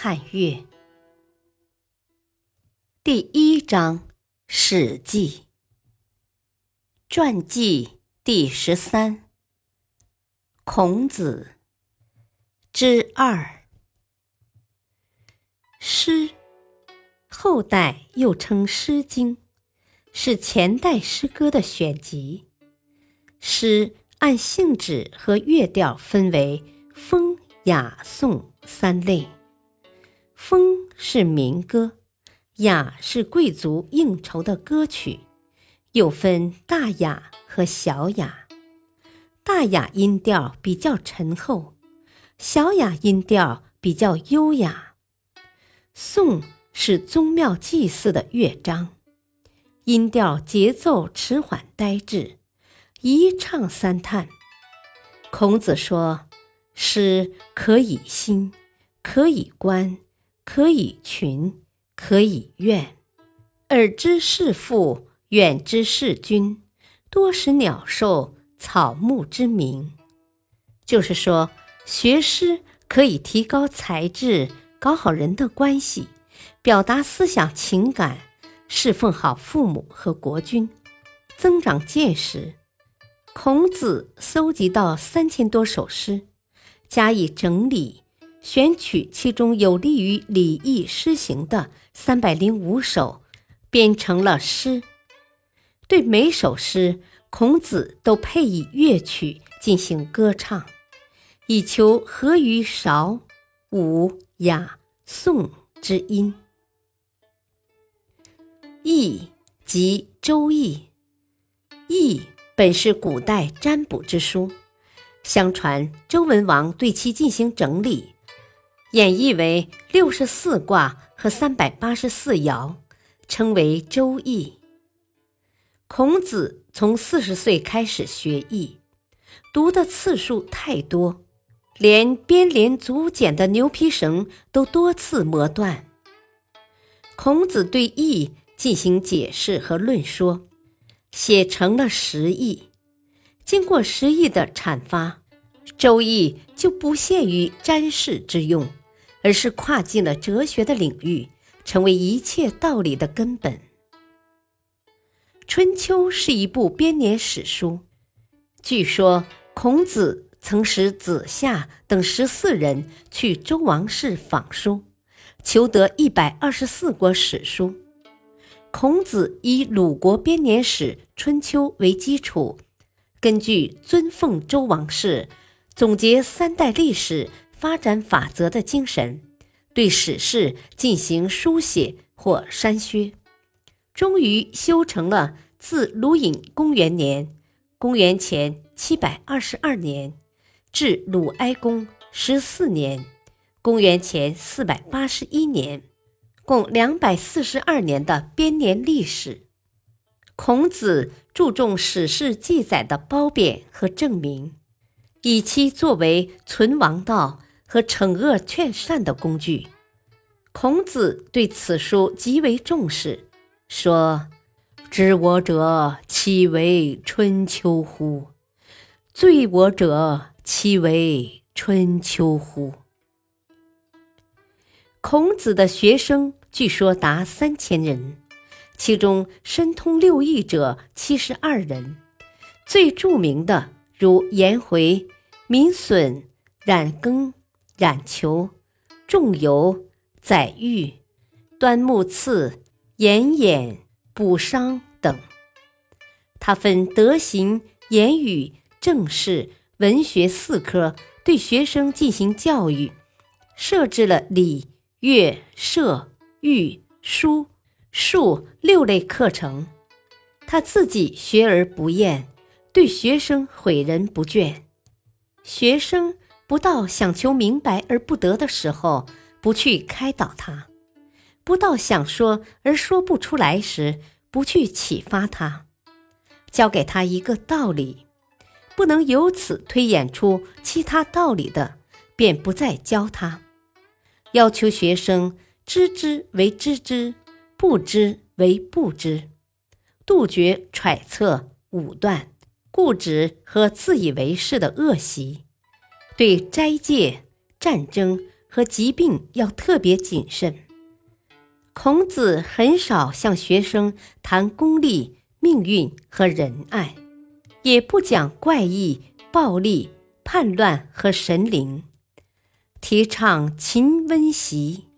汉乐第一章《史记》传记第十三，孔子之二。诗，后代又称《诗经》，是前代诗歌的选集。诗按性质和乐调分为风、雅、颂三类。风是民歌，雅是贵族应酬的歌曲，又分大雅和小雅。大雅音调比较沉厚，小雅音调比较优雅。颂是宗庙祭祀的乐章，音调节奏迟缓呆滞，一唱三叹。孔子说：“诗可以兴，可以观。”可以群，可以怨，耳之事父，远之事君，多识鸟兽草木之名。就是说，学诗可以提高才智，搞好人的关系，表达思想情感，侍奉好父母和国君，增长见识。孔子搜集到三千多首诗，加以整理。选取其中有利于礼义施行的三百零五首，编成了诗。对每首诗，孔子都配以乐曲进行歌唱，以求合于韶、武、雅、颂之音。易即《周易》，易本是古代占卜之书，相传周文王对其进行整理。演绎为六十四卦和三百八十四爻，称为《周易》。孔子从四十岁开始学艺，读的次数太多，连编连组茧的牛皮绳都多次磨断。孔子对易进行解释和论说，写成了十易。经过十易的阐发，《周易》就不限于占筮之用。而是跨进了哲学的领域，成为一切道理的根本。《春秋》是一部编年史书，据说孔子曾使子夏等十四人去周王室访书，求得一百二十四国史书。孔子以鲁国编年史《春秋》为基础，根据尊奉周王室，总结三代历史。发展法则的精神，对史事进行书写或删削，终于修成了自鲁隐公元年（公元前七百二十二年）至鲁哀公十四年（公元前四百八十一年）共两百四十二年的编年历史。孔子注重史事记载的褒贬和证明，以其作为存王道。和惩恶劝善的工具，孔子对此书极为重视，说：“知我者，其为春秋乎？罪我者，其为春秋乎？”孔子的学生据说达三千人，其中深通六艺者七十二人，最著名的如颜回、闵损、冉耕。冉求、仲由、载誉、端木赐、颜衍、卜商等。他分德行、言语、政事、文学四科，对学生进行教育，设置了礼、乐、射、御、书、数六类课程。他自己学而不厌，对学生诲人不倦。学生。不到想求明白而不得的时候，不去开导他；不到想说而说不出来时，不去启发他。教给他一个道理，不能由此推演出其他道理的，便不再教他。要求学生知之为知之，不知为不知，杜绝揣测、武断、固执和自以为是的恶习。对斋戒、战争和疾病要特别谨慎。孔子很少向学生谈功利。命运和仁爱，也不讲怪异、暴力、叛乱和神灵，提倡勤温习，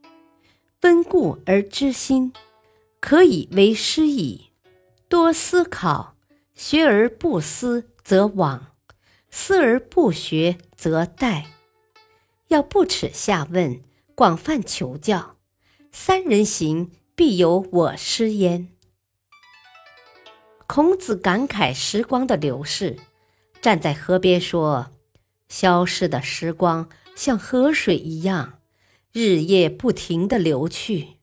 温故而知新，可以为师矣。多思考，学而不思则罔，思而不学则殆。要不耻下问，广泛求教。三人行，必有我师焉。孔子感慨时光的流逝，站在河边说：“消逝的时光像河水一样，日夜不停地流去。”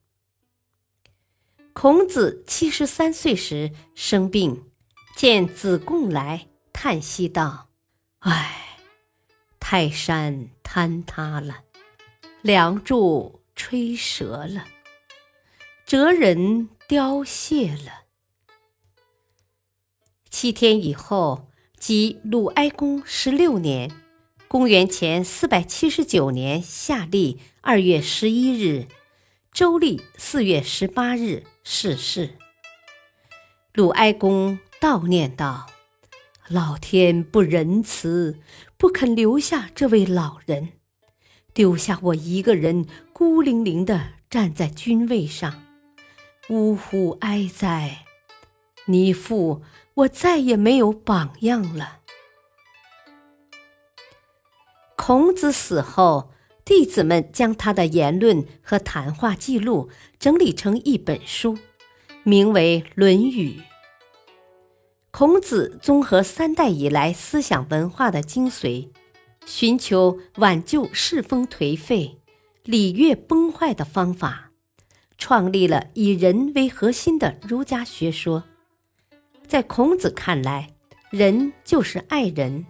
孔子七十三岁时生病，见子贡来，叹息道：“唉，泰山坍塌了，梁柱吹折了，哲人凋谢了。”七天以后，即鲁哀公十六年（公元前四百七十九年）夏历二月十一日，周历四月十八日逝世。鲁哀公悼念道：“老天不仁慈，不肯留下这位老人，丢下我一个人孤零零的站在君位上，呜呼哀哉！你父。”我再也没有榜样了。孔子死后，弟子们将他的言论和谈话记录整理成一本书，名为《论语》。孔子综合三代以来思想文化的精髓，寻求挽救世风颓废、礼乐崩坏的方法，创立了以人为核心的儒家学说。在孔子看来，人就是爱人，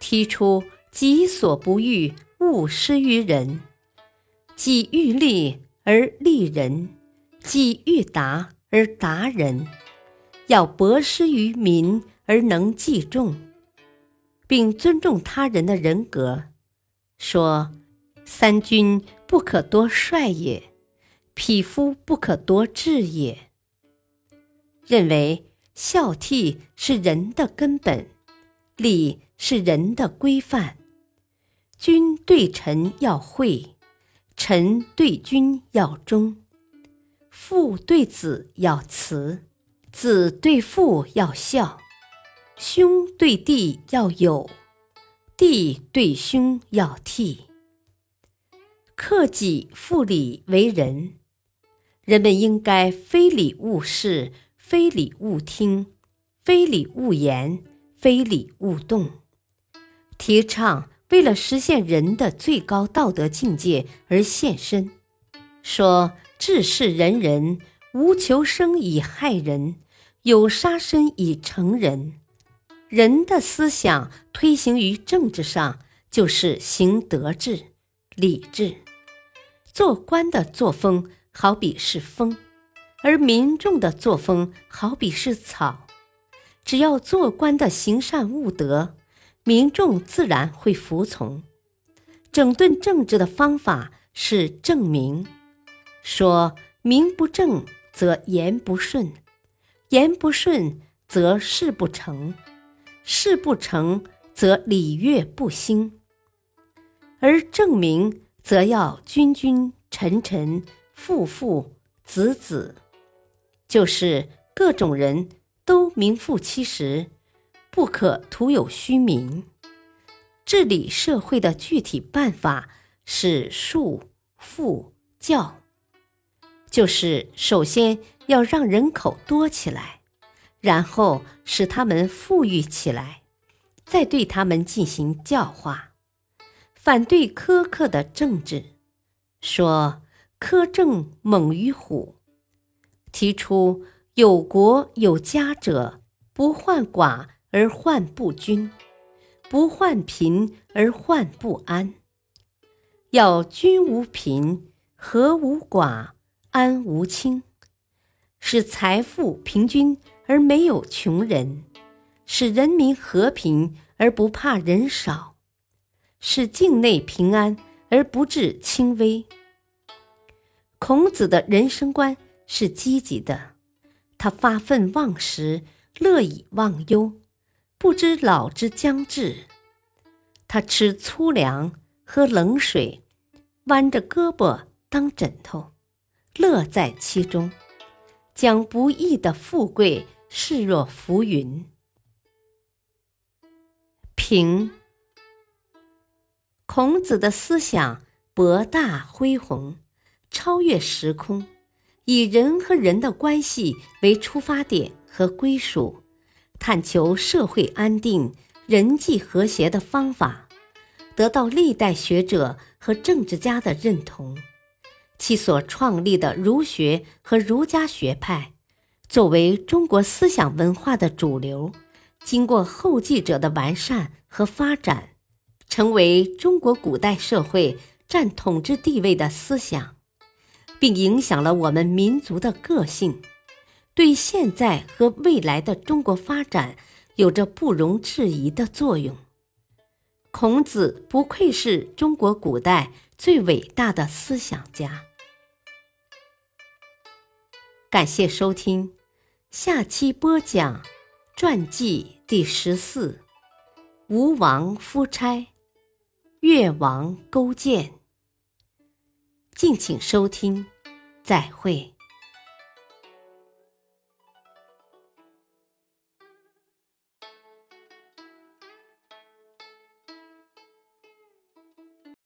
提出“己所不欲，勿施于人”，己欲立而立人，己欲达而达人，要博施于民而能济众，并尊重他人的人格。说：“三军不可多帅也，匹夫不可多智也。”认为。孝悌是人的根本，礼是人的规范。君对臣要惠，臣对君要忠，父对子要慈，子对父要孝，兄对弟要友，弟对兄要悌。克己复礼为仁，人们应该非礼勿视。非礼勿听，非礼勿言，非礼勿动。提倡为了实现人的最高道德境界而献身，说治世仁人，无求生以害人，有杀身以成仁。人的思想推行于政治上，就是行德治、礼治。做官的作风，好比是风。而民众的作风好比是草，只要做官的行善务德，民众自然会服从。整顿政治的方法是正名，说名不正则言不顺，言不顺则事不成，事不成则礼乐不兴。而正名则要君君臣臣父父子子。就是各种人都名副其实，不可徒有虚名。治理社会的具体办法是树、富、教，就是首先要让人口多起来，然后使他们富裕起来，再对他们进行教化。反对苛刻的政治，说苛政猛于虎，提出有国有家者，不患寡而患不均，不患贫而患不安。要君无贫，和无寡，安无倾，使财富平均而没有穷人，使人民和平而不怕人少，使境内平安而不致轻微。孔子的人生观是积极的，他发愤忘食，乐以忘忧，不知老之将至。他吃粗粮，喝冷水。弯着胳膊当枕头，乐在其中，将不易的富贵视若浮云。平，孔子的思想博大恢宏，超越时空，以人和人的关系为出发点和归属，探求社会安定、人际和谐的方法。得到历代学者和政治家的认同，其所创立的儒学和儒家学派，作为中国思想文化的主流，经过后继者的完善和发展，成为中国古代社会占统治地位的思想，并影响了我们民族的个性，对现在和未来的中国发展有着不容置疑的作用。孔子不愧是中国古代最伟大的思想家。感谢收听，下期播讲传记第十四：吴王夫差，越王勾践。敬请收听，再会。